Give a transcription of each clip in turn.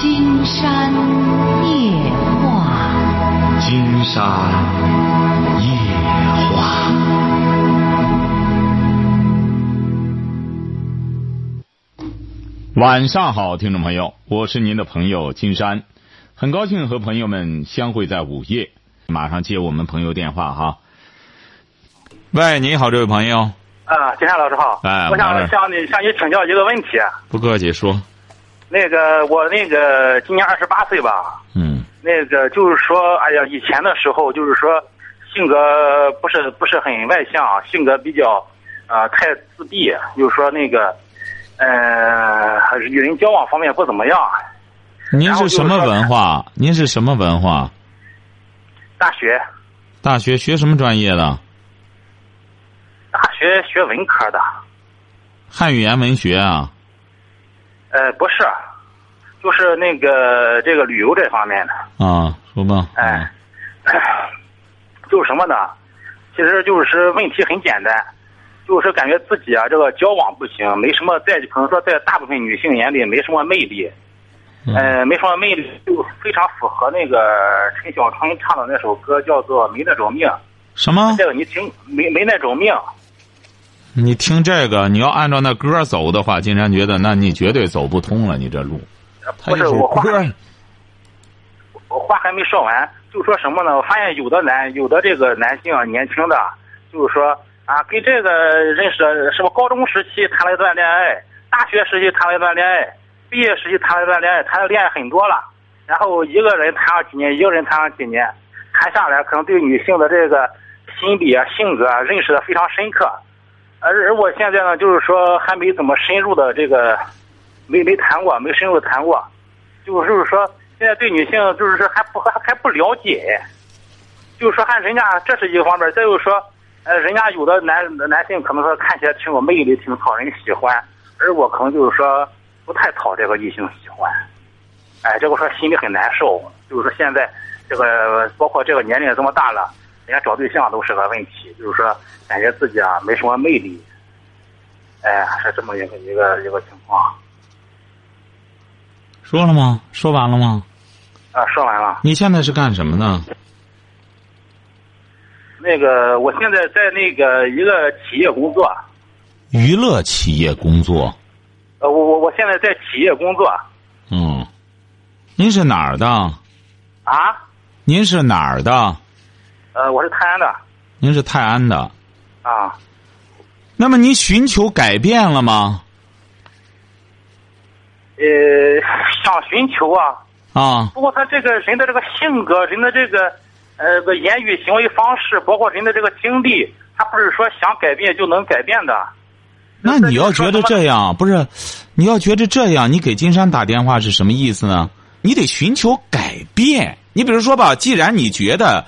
金山夜话，金山夜话。晚上好，听众朋友，我是您的朋友金山，很高兴和朋友们相会在午夜。马上接我们朋友电话哈。喂，你好，这位朋友。啊，金山老师好。哎我想向你向你请教一个问题。不客气，说。那个我那个今年二十八岁吧，嗯那个就是说，哎呀，以前的时候就是说性格不是不是很外向，性格比较啊、太自闭，就是说那个呃与人交往方面不怎么样。您是什么文化？您是什么文化？大学大学学什么专业的？大学学文科的，汉语言文学啊？呃，不是，就是那个这个旅游这方面的。啊，说吧。哎，就是什么呢？其实就是问题很简单，就是感觉自己啊这个交往不行，没什么在可能说在大部分女性眼里没什么魅力，嗯呃，没什么魅力，就非常符合那个陈小春唱的那首歌，叫做《没那种命》。什么？这个你听，没没那种命。你听这个，你要按照那歌走的话，金山觉得那你绝对走不通了，你这路。他不是我话歌，我话还没说完，就说什么呢？我发现有的男，有的这个男性啊，年轻的，就是说啊，跟这个认识什么高中时期谈了一段恋爱，大学时期谈了一段恋爱，毕业时期谈了一段恋爱，谈的恋爱很多了，然后一个人谈了几年，一个人谈了几年，谈下来可能对女性的这个心理啊、性格啊认识的非常深刻，而而我现在呢，就是说还没怎么深入的这个，没没谈过，没深入地谈过，就是就是说，现在对女性就是说还不还还不了解，就是说看人家这是一个方面，再就是说，呃，人家有的男男性可能说看起来挺有魅力，挺讨人喜欢，而我可能就是说不太讨这个异性喜欢，哎，这个说心里很难受，就是说现在这个包括这个年龄这么大了，人家找对象都是个问题，就是说感觉自己啊没什么魅力，哎，是这么一个一个一个情况。说了吗？说完了吗？啊，说完了。你现在是干什么呢？那个，我现在在那个一个企业工作，娱乐企业工作。呃，我我我现在在企业工作嗯，您是哪儿的？啊，您是哪儿的？呃，我是泰安的您是泰安的。啊，那么您寻求改变了吗？呃，想寻求啊，啊，不过他这个人的这个性格，人的这个呃个言语行为方式，包括人的这个经历，他不是说想改变就能改变的。那你要觉得这样，不是？你要觉得这样，你给金山打电话是什么意思呢？你得寻求改变。你比如说吧，既然你觉得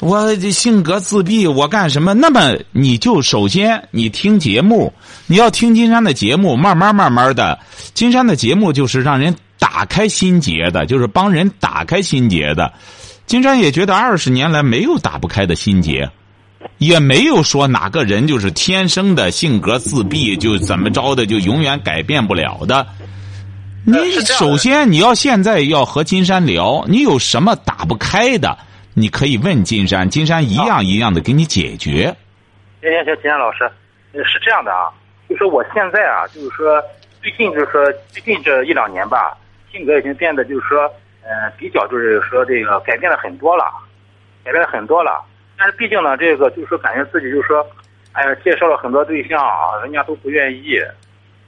我这性格自闭，我干什么？那么你就首先你听节目，你要听金山的节目，慢慢慢慢的，金山的节目就是让人打开心结的，就是帮人打开心结的。金山也觉得二十年来没有打不开的心结。也没有说哪个人就是天生的性格自闭，就怎么着的就永远改变不了的。你首先你要现在要和金山聊，你有什么打不开的，你可以问金山，金山一样一样的给你解决。行行行，金山老师，呃是这样的啊，就说我现在啊，就是说最近就是说最近这一两年吧，性格已经变得就是说，呃，比较就是说这个改变了很多了，改变了很多了。但是毕竟呢，这个就是说感觉自己就是说，哎呀，介绍了很多对象啊，人家都不愿意，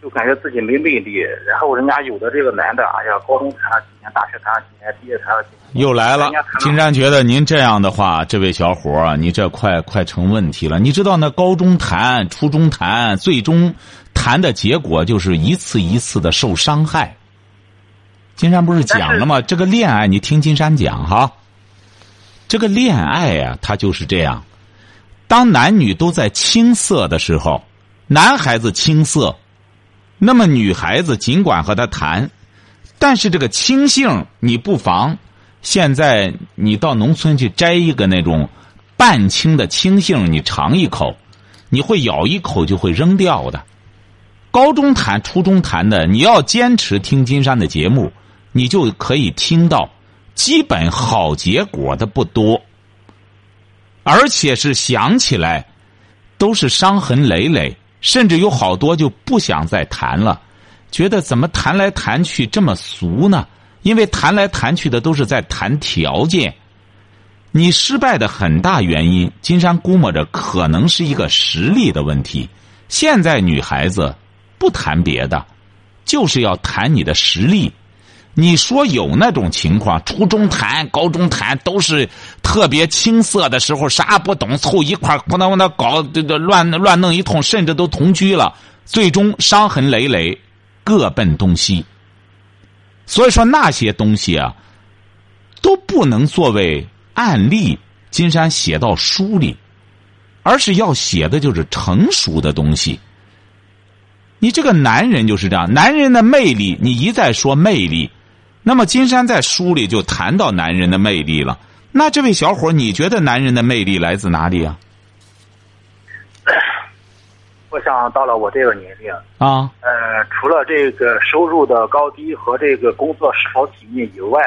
就感觉自己没魅力。然后人家有的这个男的，哎呀，高中谈了几年，大学谈了几年，毕业谈了几年。又来了金山觉得您这样的话，这位小伙你这快快成问题了。你知道那高中谈、初中谈，最终谈的结果就是一次一次的受伤害。金山不是讲了吗？这个恋爱，你听金山讲哈。这个恋爱呀、它就是这样。当男女都在青涩的时候，男孩子青涩，那么女孩子尽管和他谈，但是这个青性，你不妨现在你到农村去摘一个那种半青的青杏，你尝一口，你会咬一口就会扔掉的。高中谈、初中谈的，你要坚持听金山的节目，你就可以听到，基本好结果的不多，而且是想起来都是伤痕累累，甚至有好多就不想再谈了，觉得怎么谈来谈去这么俗呢？因为谈来谈去的都是在谈条件。你失败的很大原因，金山估摸着可能是一个实力的问题。现在女孩子不谈别的，就是要谈你的实力。你说有那种情况，初中谈、高中谈都是特别青涩的时候，啥不懂，凑一块儿，不能往那搞，这个乱乱弄一通，甚至都同居了，最终伤痕累累，各奔东西。所以说那些东西啊，都不能作为。案例，金山写到书里，而是要写的就是成熟的东西。你这个男人就是这样，男人的魅力，你一再说魅力，那么金山在书里就谈到男人的魅力了。那这位小伙，你觉得男人的魅力来自哪里啊？我想到了我这个年龄啊，呃，除了这个收入的高低和这个工作是否体面以外，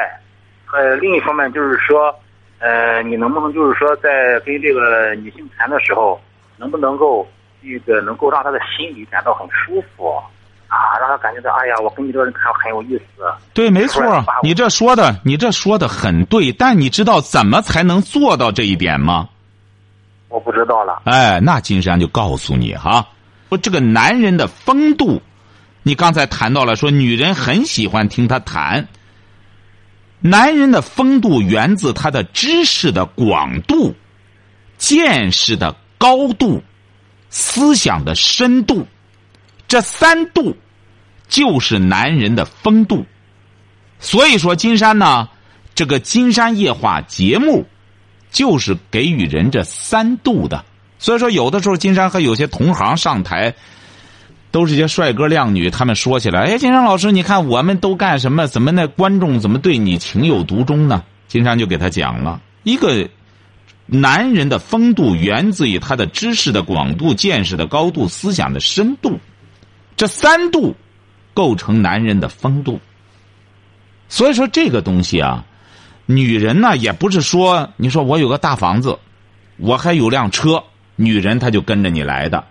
呃，另一方面就是说。呃，你能不能就是说，在跟这个女性谈的时候，能不能够这个能够让她的心里感到很舒服啊？让她感觉到，哎呀，我跟你这个人谈很有意思。对，没错，你这说的，你这说的很对。但你知道怎么才能做到这一点吗？我不知道了。哎，那金山就告诉你哈，说这个男人的风度，你刚才谈到了，说女人很喜欢听他谈。男人的风度源自他的知识的广度、见识的高度、思想的深度，这三度就是男人的风度。所以说，金山呢，这个《金山夜话》节目就是给予人这三度的。所以说，有的时候金山和有些同行上台。都是些帅哥靓女，他们说起来，哎，金山老师，你看我们都干什么？怎么那观众怎么对你情有独钟呢？金山就给他讲了一个男人的风度源自于他的知识的广度、见识的高度、思想的深度，这三度构成男人的风度。所以说这个东西啊，女人呢也不是说你说我有个大房子，我还有辆车，女人她就跟着你来的。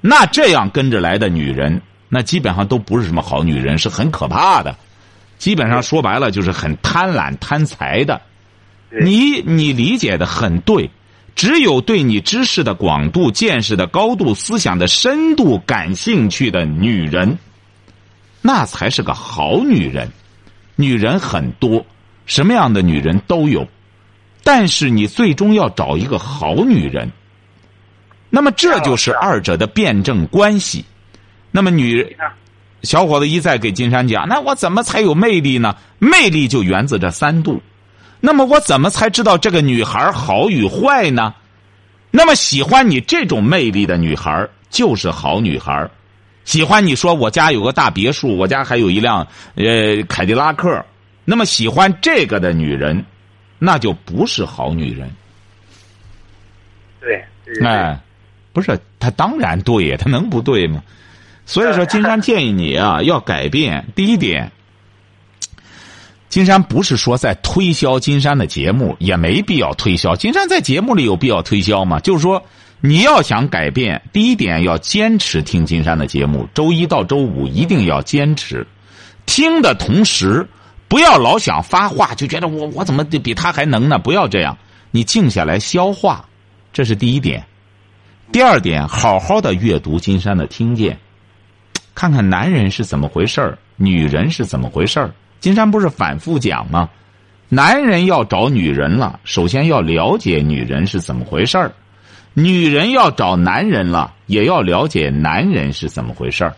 那这样跟着来的女人，那基本上都不是什么好女人，是很可怕的。基本上说白了就是很贪婪贪财的。你你理解的很对，只有对你知识的广度、见识的高度、思想的深度感兴趣的女人，那才是个好女人。女人很多，什么样的女人都有，但是你最终要找一个好女人。那么这就是二者的辩证关系。那么女小伙子一再给金山讲：“那我怎么才有魅力呢？魅力就源自这三度。那么我怎么才知道这个女孩好与坏呢？那么喜欢你这种魅力的女孩就是好女孩。喜欢你说我家有个大别墅，我家还有一辆呃凯迪拉克。那么喜欢这个的女人，那就不是好女人。对，哎。”不是他当然对呀，他能不对吗？所以说，金山建议你啊，要改变。第一点，金山不是说在推销金山的节目，也没必要推销。金山在节目里有必要推销吗？就是说，你要想改变，第一点要坚持听金山的节目，周一到周五一定要坚持听的同时，不要老想发话，就觉得我我怎么比他还能呢？不要这样，你静下来消化，这是第一点。第二点，好好的阅读金山的听见，看看男人是怎么回事儿，女人是怎么回事儿。金山不是反复讲吗？男人要找女人了，首先要了解女人是怎么回事儿；女人要找男人了，也要了解男人是怎么回事儿。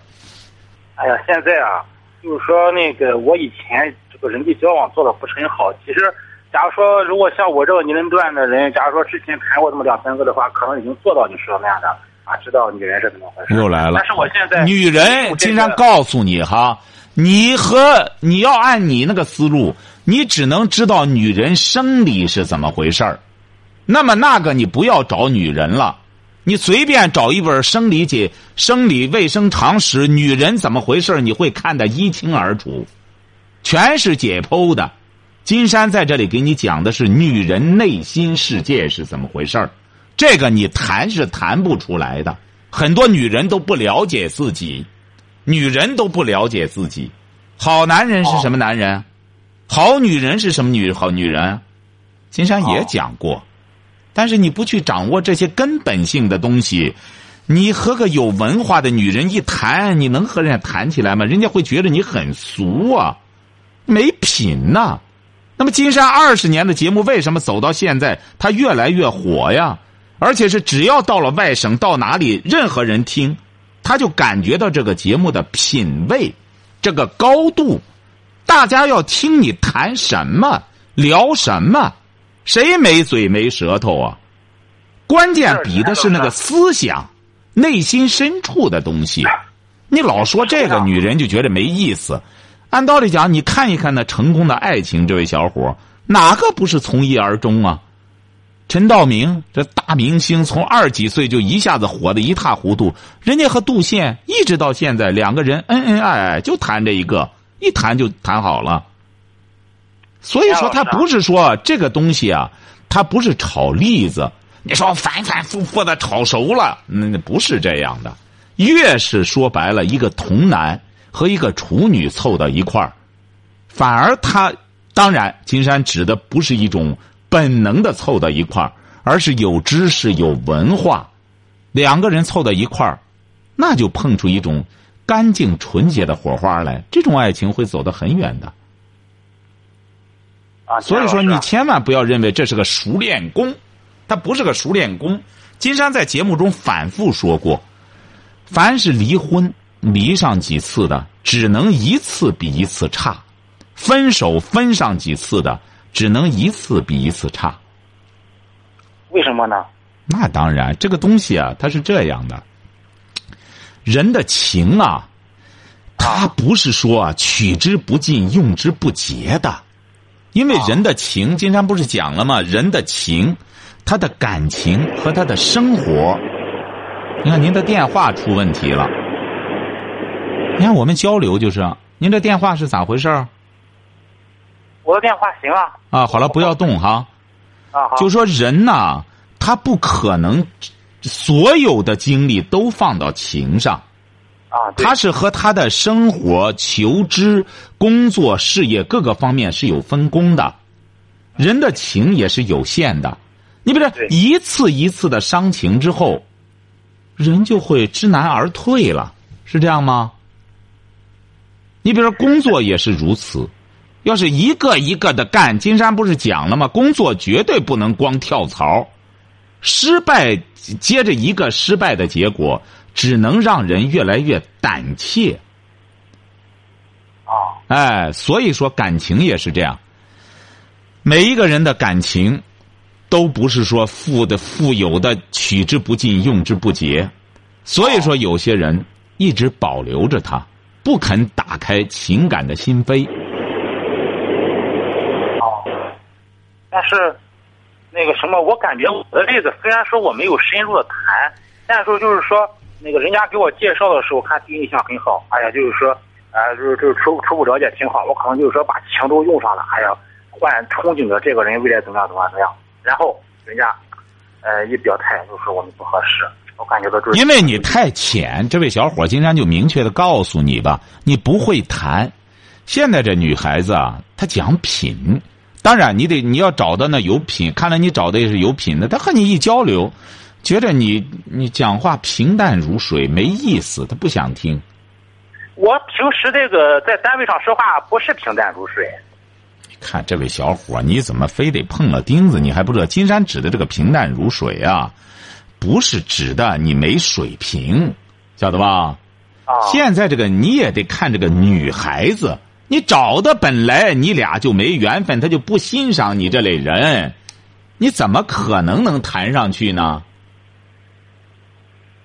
哎呀，现在啊，就是说那个我以前这个人际交往做的不是很好，其实。假如说，如果像我这个年龄段的人，假如说之前谈过这么两三个的话，可能已经做到你说的那样的啊，知道女人是怎么回事。又来了。但是我现在女人经常告诉你哈，你和你要按你那个思路，你只能知道女人生理是怎么回事儿。那么那个你不要找女人了，你随便找一本生理解、生理卫生常识，女人怎么回事你会看得一清二楚。全是解剖的。金山在这里给你讲的是女人内心世界是怎么回事儿，这个你谈是谈不出来的。很多女人都不了解自己，女人都不了解自己。好男人是什么男人？好女人是什么女好女人？金山也讲过，但是你不去掌握这些根本性的东西，你和个有文化的女人一谈，你能和人家谈起来吗？人家会觉得你很俗啊，没品呐。那么金山二十年的节目为什么走到现在，它越来越火呀？而且是只要到了外省，到哪里任何人听，他就感觉到这个节目的品位。这个高度，大家要听你谈什么，聊什么，谁没嘴没舌头啊？关键比的是那个思想，内心深处的东西。你老说这个女人就觉得没意思。按道理讲，你看一看那成功的爱情，这位小伙哪个不是从一而终啊？陈道明这大明星，从二几岁就一下子火的一塌糊涂。人家和杜宪一直到现在，两个人恩恩爱爱，就谈这一个，一谈就谈好了。所以说，他不是说这个东西啊，他不是炒栗子。你说反反复复的炒熟了，那不是这样的。越是说白了，一个童男和一个处女凑到一块儿，反而他当然，金山指的不是一种。本能的凑到一块儿，而是有知识、有文化，两个人凑到一块儿，那就碰出一种干净纯洁的火花来。这种爱情会走得很远的。啊，所以说你千万不要认为这是个熟练工，他不是个熟练工。金山在节目中反复说过，凡是离婚离上几次的，只能一次比一次差；分手分上几次的。只能一次比一次差，为什么呢？那当然，这个东西啊，它是这样的。人的情啊，它不是说啊取之不尽、用之不竭的，因为人的情，金山不是讲了吗？人的情，他的感情和他的生活，你看您的电话出问题了。你看我们交流就是，您这电话是咋回事？我的电话行啊。啊，好了，不要动哈。啊，好。就说人呐，他不可能所有的精力都放到情上。啊，他是和他的生活、求知、工作、事业各个方面是有分工的。人的情也是有限的。你比如说，一次一次的伤情之后，人就会知难而退了，是这样吗？你比如说，工作也是如此。要是一个一个的干，金山不是讲了吗？工作绝对不能光跳槽，失败接着一个失败的结果，只能让人越来越胆怯。啊，哎，所以说感情也是这样。每一个人的感情，都不是说富的富有的取之不尽用之不竭，所以说有些人一直保留着它，不肯打开情感的心扉。哦但是，那个什么，我感觉我的例子虽然说我没有深入的谈，但是就是说，那个人家给我介绍的时候，看第一印象很好。哎呀，就是说，啊，就是就是初初步了解挺好。我可能就是说把情都用上了，哎呀，换憧憬着这个人未来怎么样怎么样怎么样。然后人家，呃，一表态就说我们不合适。我感觉到就是因为你太浅，这位小伙金山就明确的告诉你吧，你不会谈。现在这女孩子啊，她讲品。当然，你得你要找的那有品，看来你找的也是有品的。她和你一交流，觉得你你讲话平淡如水，没意思，她不想听。我平时这个在单位上说话不是平淡如水。你看这位小伙，你怎么非得碰了钉子？你还不知道金山指的这个平淡如水啊，不是指的你没水平，晓得吧？啊。现在这个你也得看这个女孩子。你找的本来你俩就没缘分，他就不欣赏你这类人，你怎么可能能谈上去呢？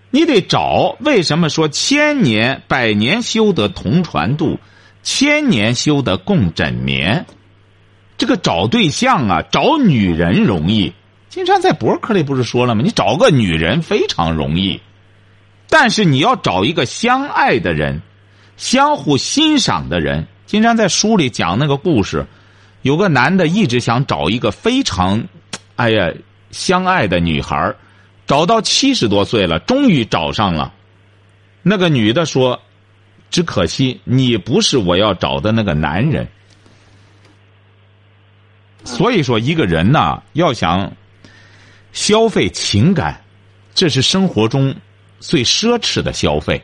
你得找，为什么说千年百年修得同船渡，千年修得共枕眠？这个找对象啊，找女人容易。金山在博客里不是说了吗？你找个女人非常容易，但是你要找一个相爱的人，相互欣赏的人。金山在书里讲那个故事，有个男的一直想找一个非常，哎呀，相爱的女孩，找到七十多岁了，终于找上了。那个女的说：“只可惜你不是我要找的那个男人。”所以说，一个人呐，要想消费情感，这是生活中最奢侈的消费。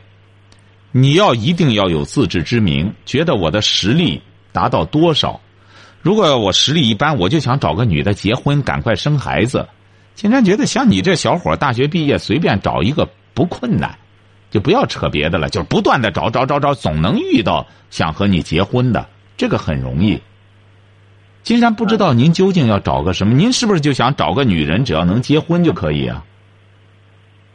你要一定要有自知之明，觉得我的实力达到多少。如果我实力一般，我就想找个女的结婚，赶快生孩子。金山觉得，像你这小伙，大学毕业随便找一个不困难，就不要扯别的了，就不断的找找找找，总能遇到想和你结婚的，这个很容易。金山不知道您究竟要找个什么？您是不是就想找个女人，只要能结婚就可以啊？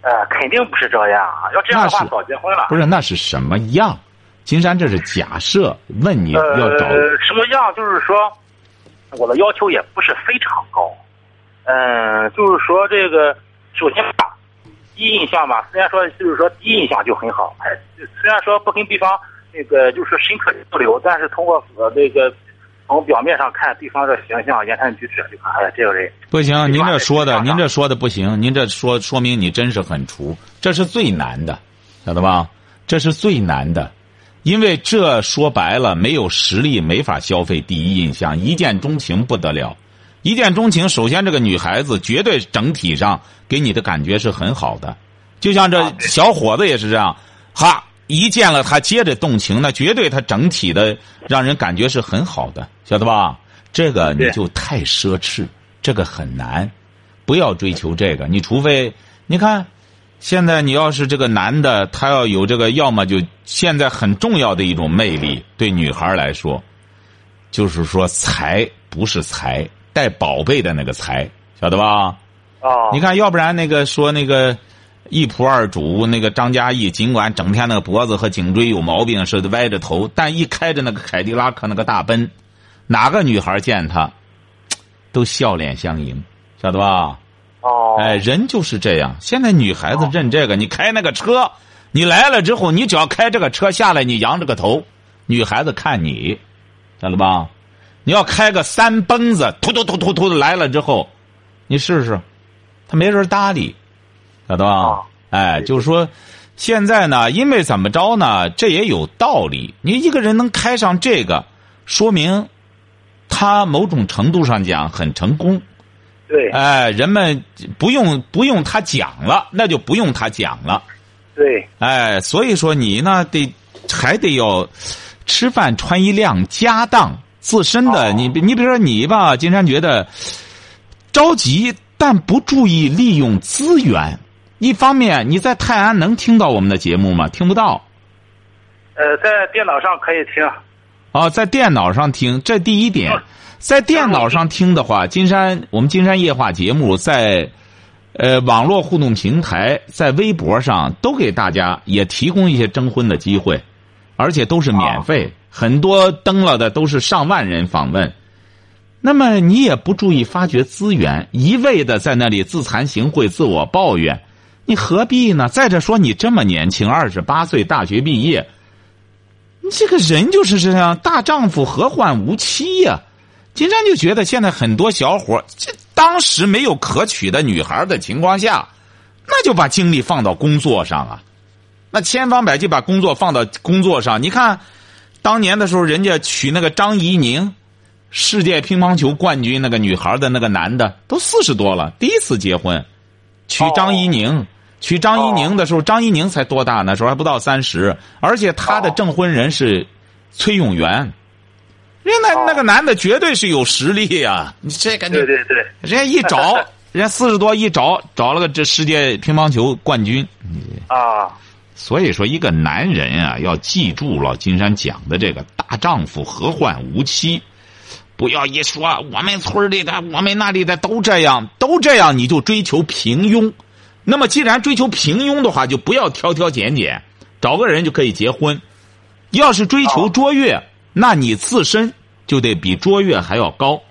呃，肯定不是这样。要这样的话，早结婚了。不是，那是什么样？金山这是假设，问你要找什么样？就是说，我的要求也不是非常高。嗯，就是说这个，首先吧，第一印象吧，虽然说就是说第一印象就很好，哎，虽然说不跟对方那个就是深刻交流，但是通过呃这个。从表面上看，对方的形象、言谈举止，就看，哎，这个人不行。您这说的，您这说的不行。您这说说明你真是很厨，这是最难的，晓得吧？这是最难的，因为这说白了，没有实力没法消费第一印象。一见钟情不得了，一见钟情，首先这个女孩子绝对整体上给你的感觉是很好的，就像这小伙子也是这样，哈。一见了他，接着动情，那绝对他整体的让人感觉是很好的，晓得吧？这个你就太奢侈，这个很难，不要追求这个。你除非你看，现在你要是这个男的，他要有这个，要么就现在很重要的一种魅力，对女孩来说，就是说财不是财，带宝贝的那个财，晓得吧？哦，你看，要不然那个说那个。一仆二主，那个张嘉译，尽管整天那个脖子和颈椎有毛病，似的歪着头，但一开着那个凯迪拉克那个大奔，哪个女孩见他，都笑脸相迎，晓得吧？哦，哎，人就是这样。现在女孩子认这个，你开那个车，你来了之后，你只要开这个车下来，你扬着个头，女孩子看你，晓得吧？你要开个三蹦子，突突突突突的来了之后，你试试，他没人搭理。晓得吧？哎，就是说，现在呢，因为怎么着呢？这也有道理。你一个人能开上这个，说明他某种程度上讲很成功。对。哎，人们不用不用他讲了，那就不用他讲了。对。哎，所以说你呢，得还得要吃饭穿衣量家当，自身的你你比如说你吧，金山觉得着急，但不注意利用资源。一方面，你在泰安能听到我们的节目吗？听不到。呃，在电脑上可以听。哦，在电脑上听，这第一点，在电脑上听的话，金山我们金山夜话节目在，呃，网络互动平台，在微博上都给大家也提供一些征婚的机会，而且都是免费，很多登了的都是上万人访问。那么你也不注意发掘资源，一味的在那里自惭形秽、自我抱怨。你何必呢？再者说，你这么年轻，二十八岁，大学毕业，你这个人就是这样，大丈夫何患无妻呀？金山就觉得，现在很多小伙，这当时没有可娶的女孩的情况下，那就把精力放到工作上啊，那千方百计把工作放到工作上。你看，当年的时候，人家娶那个张怡宁，世界乒乓球冠军那个女孩的那个男的，都四十多了，第一次结婚，娶张怡宁。娶张一宁的时候，张一宁才多大？那时候还不到三十，而且他的证婚人是崔永元，人家那那个男的绝对是有实力呀！你这个，对对对，人家一找，人家四十多一找，找了个这世界乒乓球冠军啊！所以说，一个男人啊，要记住了金山讲的这个“大丈夫何患无妻”，不要一说我们村里的、我们那里的都这样，都这样，你就追求平庸。那么，既然追求平庸的话，就不要挑挑拣拣，找个人就可以结婚。要是追求卓越，那你自身就得比卓越还要高。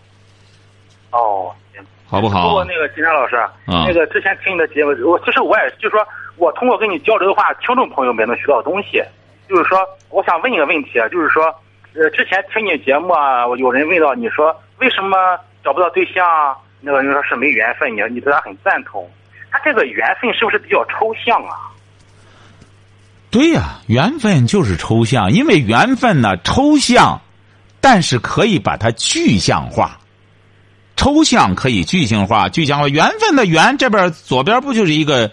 哦，行，好不好？不过那个金山老师，那个之前听你的节目，我其实我也就是说，我通过跟你交流的话，听众朋友们能学到东西。就是说，我想问一个问题啊，就是说，呃，之前听你节目啊，有人问到你说为什么找不到对象啊？那个人说是没缘分，你你对他很赞同。他这个缘分是不是比较抽象啊？对呀，缘分就是抽象，因为缘分呢抽象，但是可以把它具象化。抽象可以具象化，具象化。缘分的缘这边左边不就是一个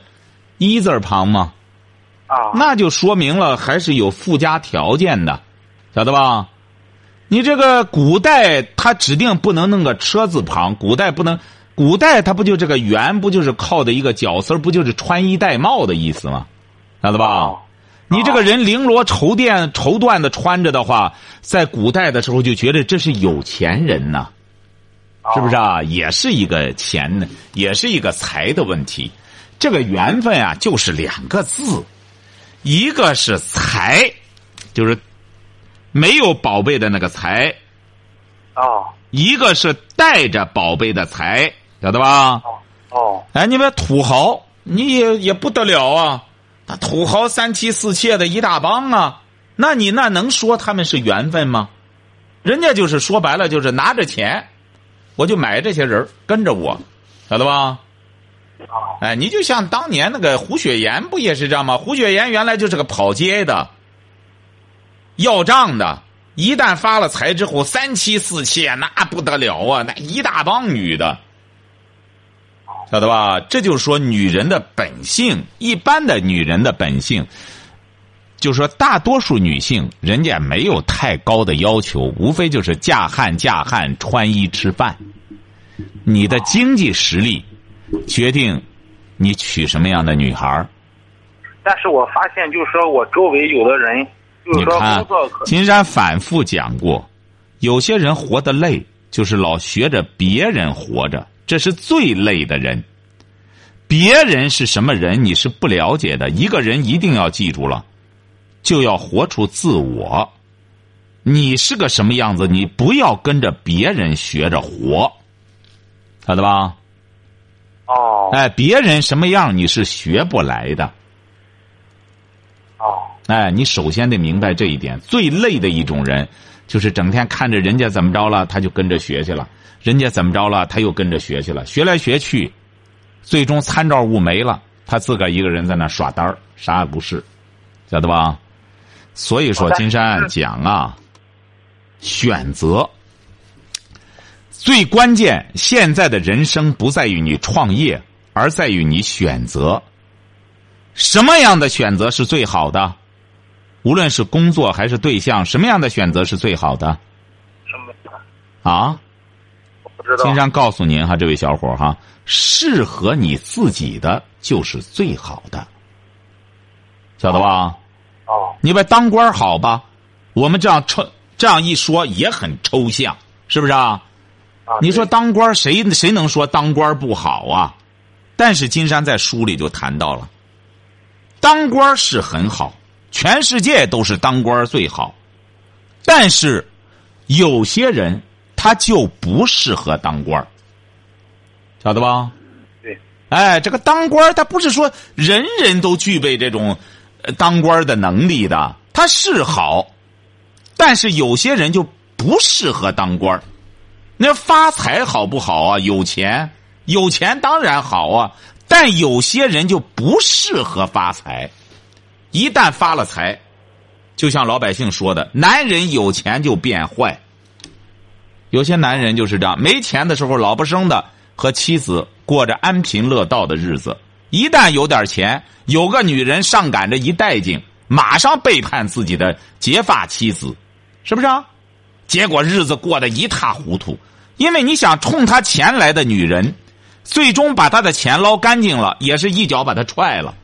一字旁吗？啊，那就说明了还是有附加条件的，晓得吧？你这个古代他指定不能弄个车字旁，古代不能，古代它不就这个缘不就是靠的一个角丝不就是穿衣戴帽的意思吗？晓得吧？哦你这个人绫罗绸缎绸缎的穿着的话，在古代的时候就觉得这是有钱人呐、是不是啊？也是一个钱呢，也是一个财的问题。这个缘分啊，就是两个字，一个是财，就是没有宝贝的那个财；哦一个是带着宝贝的财，晓得吧？哦哦哎，你别土豪，你也也不得了啊！那土豪三妻四妾的一大帮啊，那你那能说他们是缘分吗？人家就是说白了，就是拿着钱，我就买这些人跟着我，晓得吧？哦哎，你就像当年那个胡雪岩不也是这样吗？胡雪岩原来就是个跑街的，要账的。一旦发了财之后，三妻四妾那不得了啊，那一大帮女的，晓得吧？这就是说女人的本性，一般的女人的本性，就是说大多数女性人家没有太高的要求，无非就是嫁汉嫁汉，穿衣吃饭。你的经济实力决定你娶什么样的女孩儿。但是我发现，就是说我周围有的人，就是说你看工作，金山反复讲过，有些人活得累，就是老学着别人活着，这是最累的人。别人是什么人，你是不了解的。一个人一定要记住了，就要活出自我。你是个什么样子，你不要跟着别人学着活，晓得吧？哦哎，别人什么样，你是学不来的。哦哎，你首先得明白这一点。最累的一种人，就是整天看着人家怎么着了，他就跟着学去了；人家怎么着了，他又跟着学去了。学来学去，最终参照物没了，他自个儿一个人在那耍单儿，啥也不是，晓得吧？所以说，金山讲啊，选择最关键。现在的人生不在于你创业，而在于你选择。什么样的选择是最好的？无论是工作还是对象，什么样的选择是最好的？什么？啊？我不知道金。山告诉您哈，这位小伙哈，适合你自己的就是最好的，晓得吧？哦你把当官好吧？我们这样抽这样一说也很抽象，是不是啊？啊，你说当官谁谁能说当官不好啊？但是金山在书里就谈到了，当官是很好，全世界都是当官最好，但是有些人他就不适合当官儿晓得吧？对，哎，这个当官儿他不是说人人都具备这种呃当官儿的能力的，他是好，但是有些人就不适合当官儿那发财好不好啊？有钱，有钱当然好啊，但有些人就不适合发财。一旦发了财，就像老百姓说的，男人有钱就变坏。有些男人就是这样，没钱的时候老不生的，和妻子过着安贫乐道的日子；一旦有点钱，有个女人上赶着一带劲，马上背叛自己的结发妻子，是不是啊？结果日子过得一塌糊涂，因为你想冲他钱来的女人，最终把他的钱捞干净了，也是一脚把他踹了。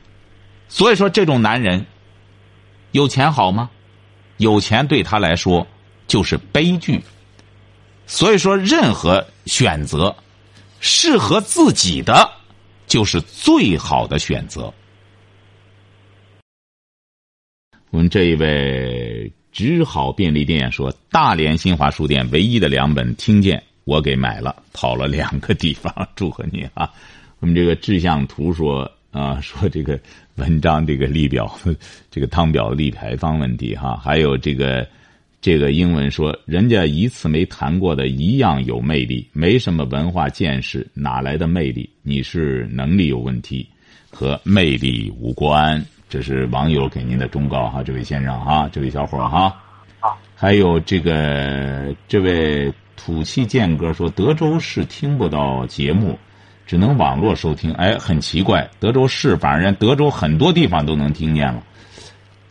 所以说，这种男人有钱好吗？有钱对他来说就是悲剧。所以说，任何选择适合自己的，就是最好的选择。我们这一位只好便利店说，大连新华书店唯一的两本《听见》，我给买了，跑了两个地方，祝贺你啊！我们这个志向图说啊，说这个文章这个立表，这个汤表立牌坊问题哈，还有这个这个英文说，人家一次没谈过的一样有魅力，没什么文化见识，哪来的魅力？你是能力有问题，和魅力无关。这是网友给您的忠告哈，这位先生哈，这位小伙哈。还有这个这位土气剑哥说，德州市听不到节目，只能网络收听。哎，很奇怪，德州市反正德州很多地方都能听见了。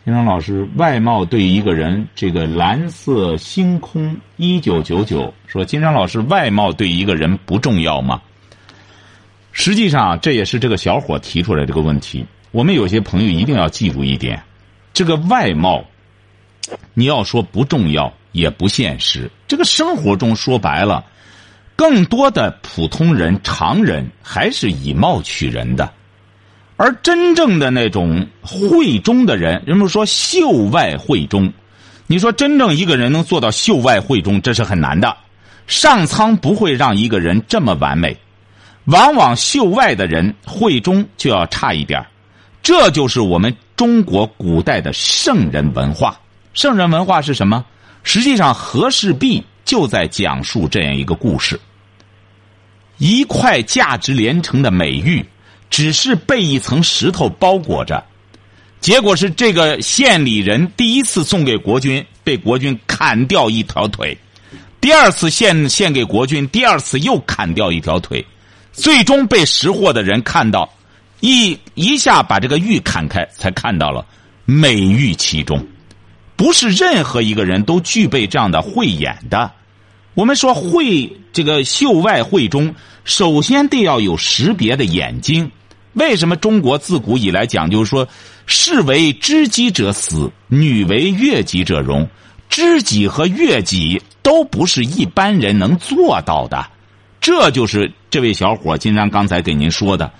金山老师，外貌对一个人，这个蓝色星空一九九九说，金山老师，外貌对一个人不重要吗？实际上，这也是这个小伙提出来这个问题。我们有些朋友一定要记住一点：这个外貌，你要说不重要也不现实。这个生活中说白了，更多的普通人、常人还是以貌取人的。而真正的那种慧中的人，人们说秀外慧中。你说真正一个人能做到秀外慧中，这是很难的。上苍不会让一个人这么完美，往往秀外的人慧中就要差一点这就是我们中国古代的圣人文化。圣人文化是什么？实际上，和氏璧就在讲述这样一个故事：一块价值连城的美玉。只是被一层石头包裹着，结果是这个献礼人第一次送给国君，被国君砍掉一条腿；第二次献献给国君，第二次又砍掉一条腿，最终被识货的人看到，一一下把这个玉砍开，才看到了美玉其中。不是任何一个人都具备这样的慧眼的。我们说慧这个秀外慧中，首先得要有识别的眼睛。为什么中国自古以来讲究说，士为知己者死，女为悦己者容。知己和悦己都不是一般人能做到的。这就是这位小伙金山刚才给您说的，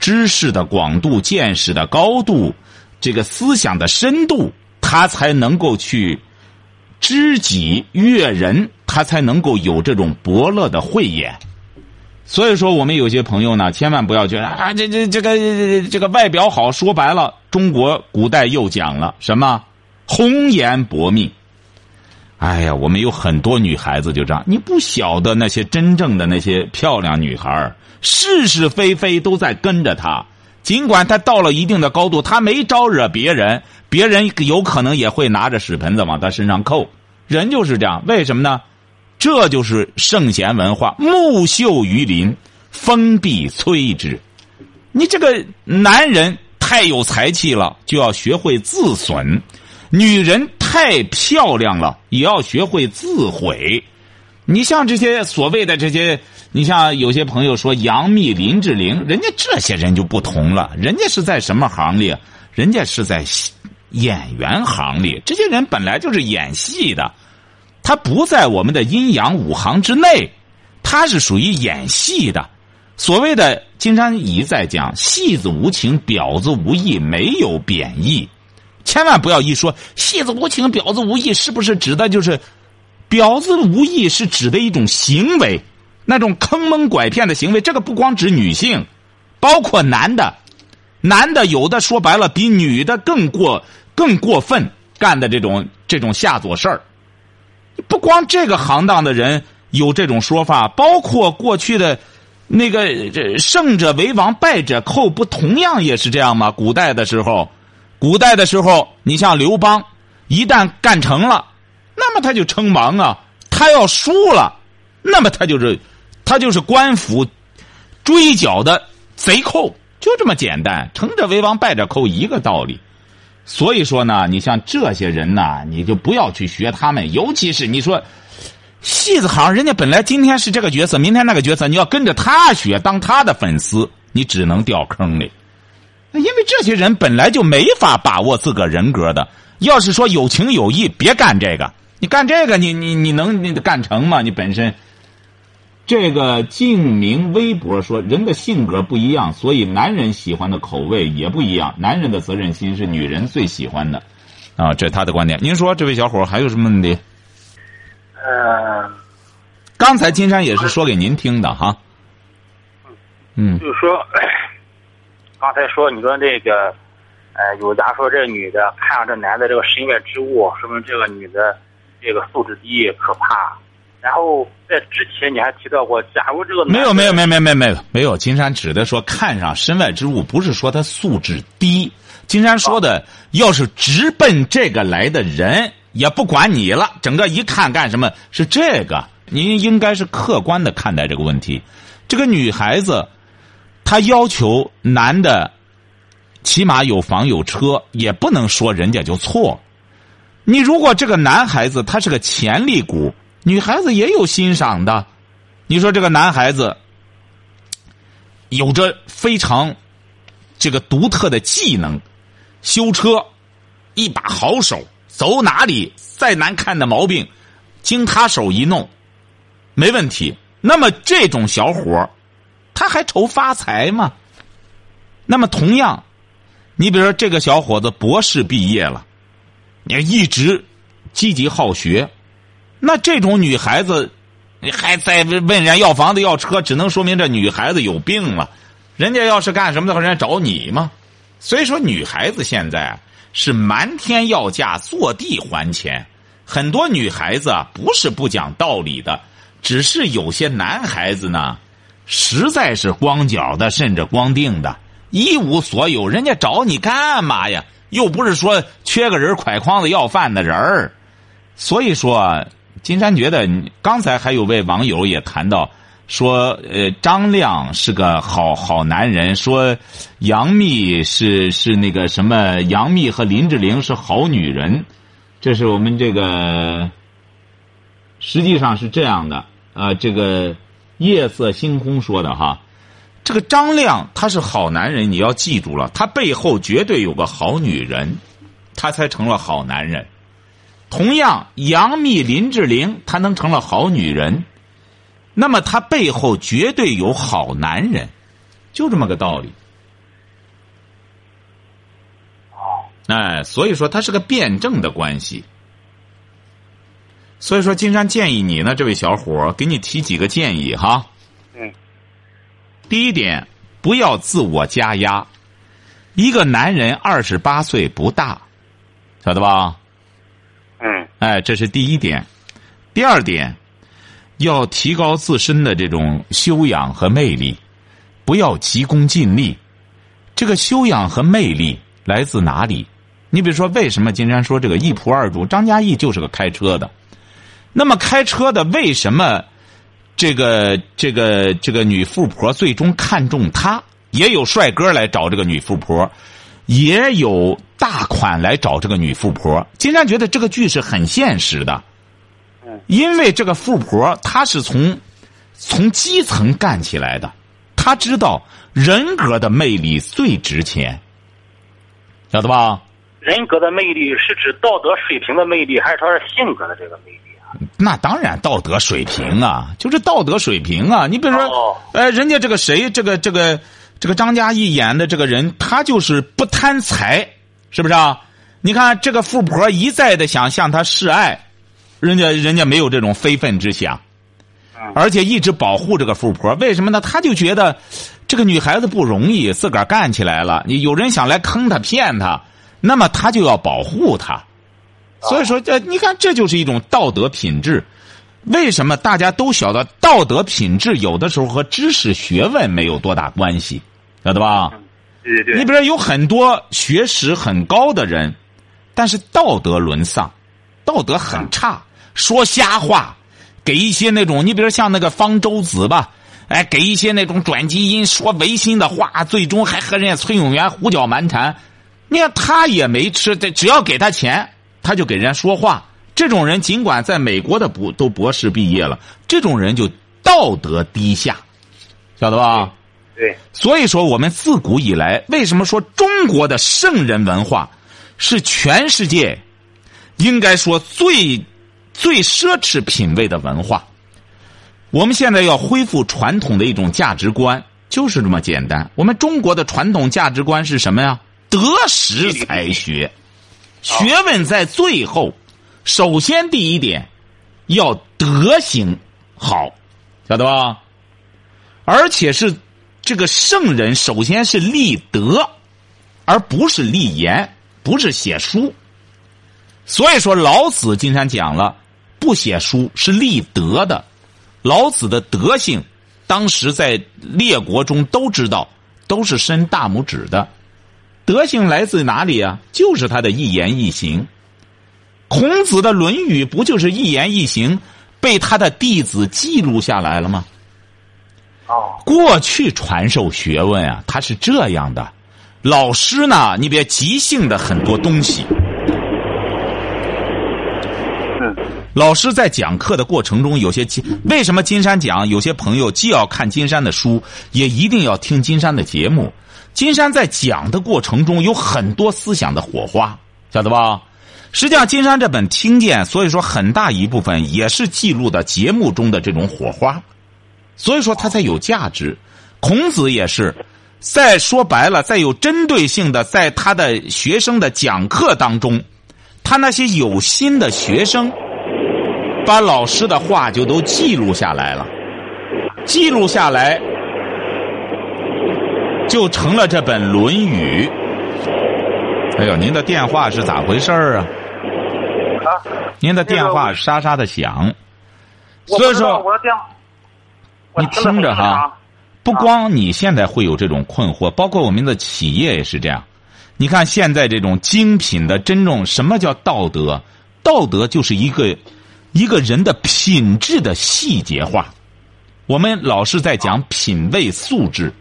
知识的广度、见识的高度、这个思想的深度，他才能够去知己悦人，他才能够有这种伯乐的慧眼。所以说，我们有些朋友呢，千万不要觉得啊，这这这个这个外表好，说白了，中国古代又讲了什么红颜薄命。哎呀，我们有很多女孩子就这样，你不晓得那些真正的那些漂亮女孩是是非非都在跟着她。尽管她到了一定的高度，她没招惹别人，别人有可能也会拿着屎盆子往她身上扣。人就是这样，为什么呢？这就是圣贤文化，木秀于林，风必摧之。你这个男人太有才气了，就要学会自损；女人太漂亮了，也要学会自毁。你像这些所谓的这些，你像有些朋友说杨幂、林志玲，人家这些人就不同了，人家是在什么行列？人家是在演员行列，这些人本来就是演戏的。他不在我们的阴阳五行之内，他是属于演戏的。所谓的金山一再讲，戏子无情，婊子无义，没有贬义。千万不要一说戏子无情，婊子无义，是不是指的就是婊子无义是指的一种行为，那种坑蒙拐骗的行为？这个不光指女性，包括男的，男的有的说白了比女的更过更过分干的这种这种下作事儿。不光这个行当的人有这种说法，包括过去的那个这胜者为王，败者寇，不同样也是这样吗？古代的时候，古代的时候，你像刘邦，一旦干成了，那么他就称王啊；他要输了，那么他就是他就是官府追缴的贼寇，就这么简单。成者为王，败者寇，一个道理。所以说呢，你像这些人呢，你就不要去学他们。尤其是你说，戏子行，人家本来今天是这个角色，明天那个角色，你要跟着他学，当他的粉丝，你只能掉坑里。因为这些人本来就没法把握自个人格的。要是说有情有义，别干这个。你干这个，你你你能干成吗？你本身。这个静明微博说，人的性格不一样，所以男人喜欢的口味也不一样。男人的责任心是女人最喜欢的，啊，这是他的观点。您说，这位小伙还有什么问题？呃，刚才金山也是说给您听的哈。嗯。就是说，刚才说你说这个，呃，有家说这女的看上这男的这个身外之物，说明这个女的，这个素质低可怕。然后在之前你还提到过，假如这个没有没有没有没有没有没有没有，金山指的说看上身外之物，不是说他素质低。金山说的，要是直奔这个来的人，也不管你了，整个一看干什么？是这个，您应该是客观的看待这个问题。这个女孩子，她要求男的起码有房有车，也不能说人家就错。你如果这个男孩子他是个潜力股。女孩子也有欣赏的，你说这个男孩子有着非常这个独特的技能，修车一把好手，走哪里再难看的毛病，经他手一弄，没问题。那么这种小伙他还愁发财吗？那么同样，你比如说这个小伙子博士毕业了，你一直积极好学。那这种女孩子，你还在问人家要房子要车，只能说明这女孩子有病了。人家要是干什么的话，人家找你吗？所以说，女孩子现在是瞒天要价，坐地还钱。很多女孩子啊，不是不讲道理的，只是有些男孩子呢，实在是光脚的，甚至光腚的，一无所有。人家找你干嘛呀？又不是说缺个人挎筐子要饭的人儿。所以说。金山觉得，刚才还有位网友也谈到，说，呃，张亮是个好好男人，说杨幂是是那个什么，杨幂和林志玲是好女人，这是我们这个，实际上是这样的啊，这个夜色星空说的哈，这个张亮他是好男人，你要记住了，他背后绝对有个好女人，他才成了好男人。同样，杨幂、林志玲，她能成了好女人，那么她背后绝对有好男人，就这么个道理。哎，所以说它是个辩证的关系。所以说，金山建议你呢，这位小伙给你提几个建议哈。嗯。第一点，不要自我加压。一个男人二十八岁不大，晓得吧？哎，这是第一点。第二点，要提高自身的这种修养和魅力，不要急功近利。这个修养和魅力来自哪里？你比如说，为什么金山说这个一仆二主？张嘉译就是个开车的。那么开车的为什么这个这个这个女富婆最终看中他？也有帅哥来找这个女富婆。也有大款来找这个女富婆，金山觉得这个剧是很现实的，因为这个富婆她是从从基层干起来的，她知道人格的魅力最值钱，晓得吧？人格的魅力是指道德水平的魅力，还是说是性格的这个魅力啊？那当然，道德水平啊，就是道德水平啊。你比如说，呃，人家这个谁，这个这个。这个张嘉译演的这个人，他就是不贪财，是不是啊？你看这个富婆一再的想向他示爱，人家人家没有这种非分之想，而且一直保护这个富婆。为什么呢？他就觉得这个女孩子不容易，自个儿干起来了，你有人想来坑他骗他，那么他就要保护她。所以说，这你看，这就是一种道德品质。为什么大家都晓得道德品质有的时候和知识学问没有多大关系？晓得吧？对对对。你比如说，有很多学识很高的人，但是道德沦丧，道德很差，说瞎话，给一些那种你比如像那个方舟子吧，哎，给一些那种转基因说违心的话，最终还和人家崔永元胡搅蛮缠。你看他也没吃，只要给他钱，他就给人家说话。这种人尽管在美国的博都博士毕业了，这种人就道德低下，晓得吧？对，所以说我们自古以来，为什么说中国的圣人文化是全世界应该说最最奢侈品味的文化？我们现在要恢复传统的一种价值观，就是这么简单。我们中国的传统价值观是什么呀？得实才学，学问在最后。首先，第一点要德行好，晓得吧？而且是。这个圣人首先是立德，而不是立言，不是写书。所以说，老子经常讲了：“不写书，是立德的。老子的德性，当时在列国中都知道，都是伸大拇指的。德性来自哪里啊？就是他的一言一行。孔子的《论语》不就是一言一行被他的弟子记录下来了吗？哦，过去传授学问啊，他是这样的。老师呢，你别即兴的很多东西。嗯，老师在讲课的过程中，有些为什么金山讲？有些朋友既要看金山的书，也一定要听金山的节目。金山在讲的过程中有很多思想的火花，晓得吧？实际上，金山这本《听见》，所以说很大一部分也是记录的节目中的这种火花，所以说它才有价值。孔子也是，再说白了，再有针对性的，在他的学生的讲课当中，他那些有心的学生，把老师的话就都记录下来了，记录下来。就成了这本《论语》。哎呦，您的电话是咋回事儿啊？啊，您的电话沙沙的响。所以说，我的电，你听着哈，不光你现在会有这种困惑，包括我们的企业也是这样。你看现在这种精品的真正什么叫道德？道德就是一个一个人的品质的细节化。我们老是在讲品味素质。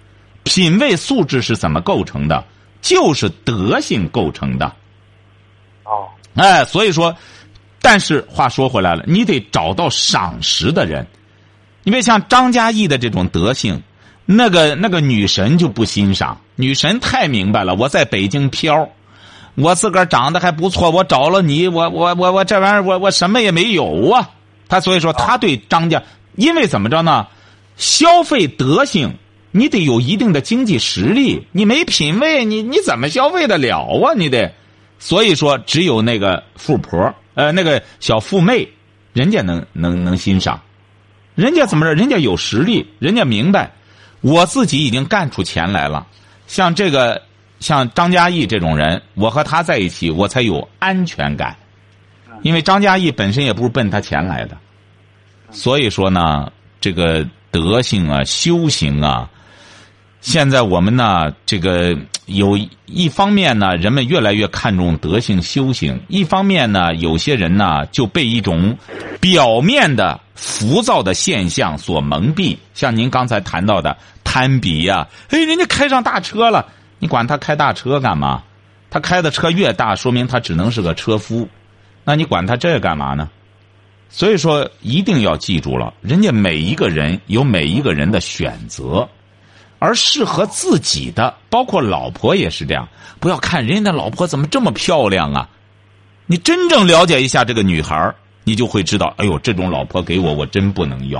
品味素质是怎么构成的？就是德性构成的。哦，哎，所以说，但是话说回来了，你得找到赏识的人。你别像张嘉译的这种德性，那个那个女神就不欣赏。女神太明白了，我在北京飘，我自个儿长得还不错，我找了你，我我我我这玩意儿，我我什么也没有啊。他所以说，他对张家，因为怎么着呢？消费德性。你得有一定的经济实力，你没品位，你你怎么消费得了啊？你得，所以说只有那个富婆，呃，那个小富妹，人家能能能欣赏，人家怎么着？人家有实力，人家明白，我自己已经干出钱来了。像这个，像张嘉译这种人，我和他在一起，我才有安全感，因为张嘉译本身也不是奔他钱来的，所以说呢，这个德性啊，修行啊。现在我们呢，这个有一方面呢，人们越来越看重德性修行；一方面呢，有些人呢就被一种表面的浮躁的现象所蒙蔽。像您刚才谈到的攀比呀，哎，人家开上大车了，你管他开大车干嘛？他开的车越大，说明他只能是个车夫，那你管他这干嘛呢？所以说，一定要记住了，人家每一个人有每一个人的选择。而适合自己的，包括老婆也是这样。不要看人家的老婆怎么这么漂亮啊！你真正了解一下这个女孩你就会知道，哎呦，这种老婆给我，我真不能要。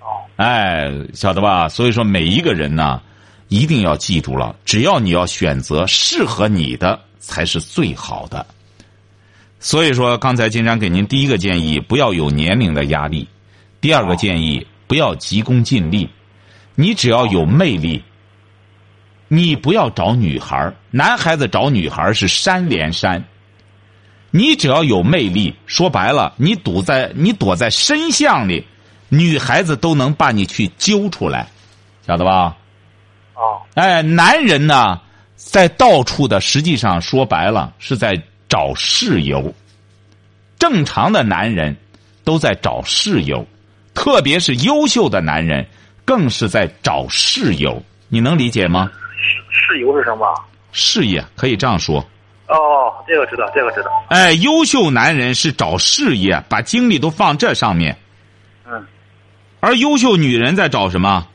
哦，哎，晓得吧？所以说，每一个人呢，一定要记住了，只要你要选择适合你的，才是最好的。所以说，刚才金山给您第一个建议，不要有年龄的压力；第二个建议，不要急功近利。你只要有魅力，你不要找女孩男孩子找女孩是山连山。你只要有魅力，说白了，你躲在你躲在深巷里，女孩子都能把你去揪出来，晓得吧？哦，哎，男人呢，在到处的，实际上说白了是在找事由。正常的男人都在找事由，特别是优秀的男人。更是在找室友，你能理解吗？室友是什么？事业可以这样说。哦，这个知道，这个知道。哎，优秀男人是找事业，把精力都放这上面。嗯。而优秀女人在找什么？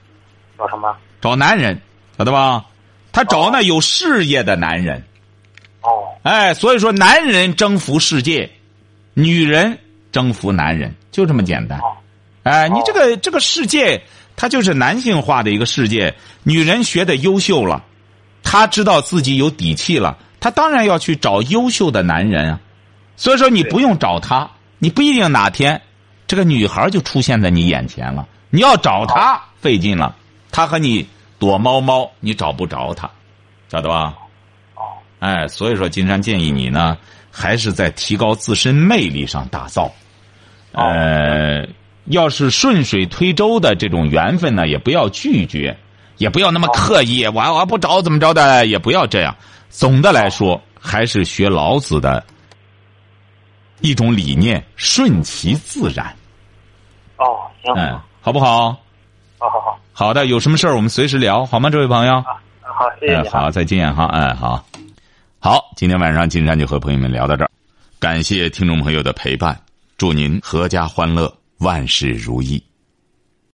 找什么？找男人，晓得吧？他找那有事业的男人。哦。哎，所以说，男人征服世界，女人征服男人，就这么简单。哎，你这个这个世界。他就是男性化的一个世界，女人学的优秀了，她知道自己有底气了，她当然要去找优秀的男人啊。所以说，你不用找他，你不一定哪天这个女孩就出现在你眼前了。你要找她费劲了，她和你躲猫猫，你找不着她，晓得吧？哦，哎，所以说，金山建议你呢，还是在提高自身魅力上打造。呃，要是顺水推舟的这种缘分呢，也不要拒绝，也不要那么刻意，我我不找怎么着的，也不要这样。总的来说，还是学老子的一种理念，顺其自然。哦，行，嗯，好不好？好好好，好的，有什么事儿我们随时聊，好吗？这位朋友。好，谢谢哎，好，再见哈，哎，好，好，今天晚上金山就和朋友们聊到这儿，感谢听众朋友的陪伴，祝您阖家欢乐，万事如意。